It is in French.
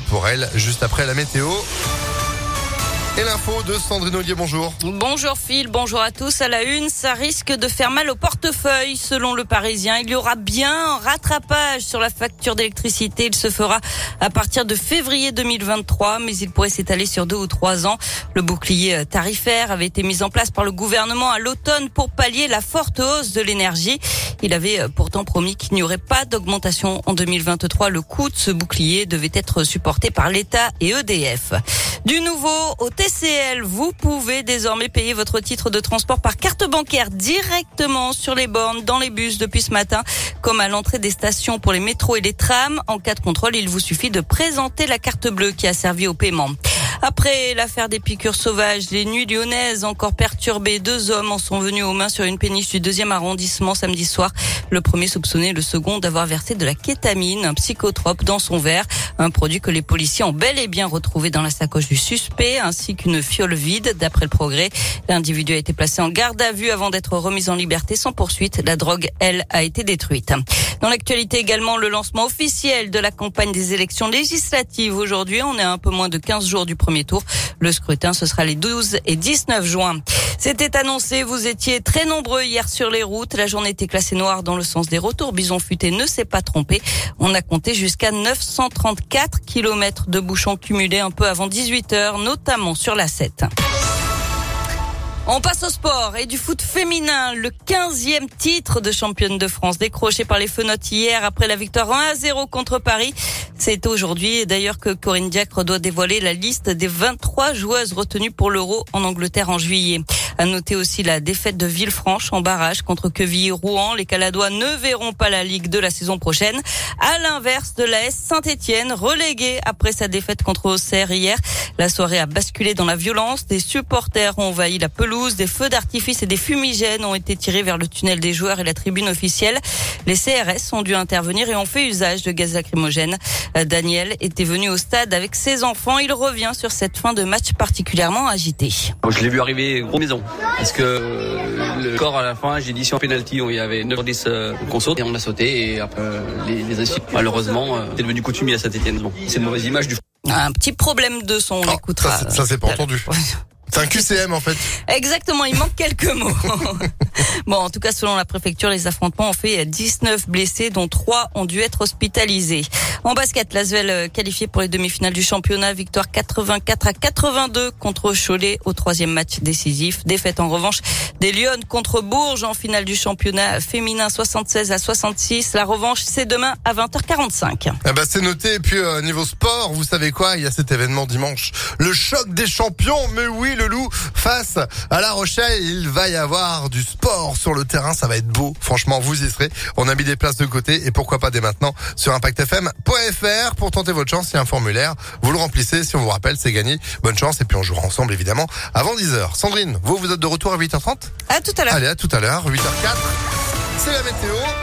pour elle juste après la météo. Et l'info de Sandrine Ollier, bonjour. Bonjour Phil, bonjour à tous. À la une, ça risque de faire mal au portefeuille. Selon le Parisien, il y aura bien un rattrapage sur la facture d'électricité. Il se fera à partir de février 2023, mais il pourrait s'étaler sur deux ou trois ans. Le bouclier tarifaire avait été mis en place par le gouvernement à l'automne pour pallier la forte hausse de l'énergie. Il avait pourtant promis qu'il n'y aurait pas d'augmentation en 2023. Le coût de ce bouclier devait être supporté par l'État et EDF. Du nouveau au TCL, vous pouvez désormais payer votre titre de transport par carte bancaire directement sur les bornes, dans les bus depuis ce matin, comme à l'entrée des stations pour les métros et les trams. En cas de contrôle, il vous suffit de présenter la carte bleue qui a servi au paiement. Après l'affaire des piqûres sauvages, les nuits lyonnaises encore perturbées, deux hommes en sont venus aux mains sur une péniche du deuxième arrondissement samedi soir. Le premier soupçonné, le second d'avoir versé de la kétamine, un psychotrope dans son verre, un produit que les policiers ont bel et bien retrouvé dans la sacoche du suspect, ainsi qu'une fiole vide. D'après le progrès, l'individu a été placé en garde à vue avant d'être remis en liberté sans poursuite. La drogue, elle, a été détruite. Dans l'actualité également, le lancement officiel de la campagne des élections législatives aujourd'hui. On est un peu moins de 15 jours du premier tour. Le scrutin, ce sera les 12 et 19 juin. C'était annoncé, vous étiez très nombreux hier sur les routes. La journée était classée noire dans le sens des retours. Bison Futé ne s'est pas trompé. On a compté jusqu'à 934 kilomètres de bouchons cumulés un peu avant 18 heures, notamment sur la 7. On passe au sport et du foot féminin. Le 15e titre de championne de France décroché par les Fenotes hier après la victoire 1 à 0 contre Paris. C'est aujourd'hui d'ailleurs que Corinne Diacre doit dévoiler la liste des 23 joueuses retenues pour l'Euro en Angleterre en juillet. À noter aussi la défaite de Villefranche en barrage contre Quevilly-Rouen. Les Caladois ne verront pas la Ligue de la saison prochaine. À l'inverse de l'AS Saint-Etienne, relégué après sa défaite contre Auxerre hier. La soirée a basculé dans la violence. Des supporters ont envahi la pelouse. Des feux d'artifice et des fumigènes ont été tirés vers le tunnel des joueurs et la tribune officielle. Les CRS ont dû intervenir et ont fait usage de gaz lacrymogène. Daniel était venu au stade avec ses enfants. Il revient sur cette fin de match particulièrement agitée. Je l'ai vu arriver gros maison. Parce que le corps à la fin, j'ai dit si en pénalty, il y avait 9 10 qu'on saute et on a sauté et après les, les malheureusement, c'est devenu coutumier à Saint-Etienne. Bon, c'est une mauvaise image du un petit problème de son, on Oh, écoutera. ça, ça c'est pas entendu. C'est un QCM en fait. Exactement, il manque quelques mots. bon, en tout cas, selon la préfecture, les affrontements ont fait 19 blessés, dont 3 ont dû être hospitalisés. En basket, Lasvel qualifié pour les demi-finales du championnat, victoire 84 à 82 contre Cholet au troisième match décisif. Défaite en revanche des Lyon contre Bourges en finale du championnat féminin 76 à 66. La revanche, c'est demain à 20h45. Eh ben, c'est noté. Et puis euh, niveau sport, vous savez quoi? Il y a cet événement dimanche, le choc des champions. Mais oui, le loup face à La Rochelle, il va y avoir du sport sur le terrain. Ça va être beau. Franchement, vous y serez. On a mis des places de côté et pourquoi pas dès maintenant sur Pour tenter votre chance. Il y a un formulaire. Vous le remplissez. Si on vous rappelle, c'est gagné. Bonne chance et puis on jouera ensemble évidemment avant 10h. Sandrine, vous vous êtes de retour à 8h30 À tout à l'heure. Allez, à tout à l'heure, 8h04. C'est la météo.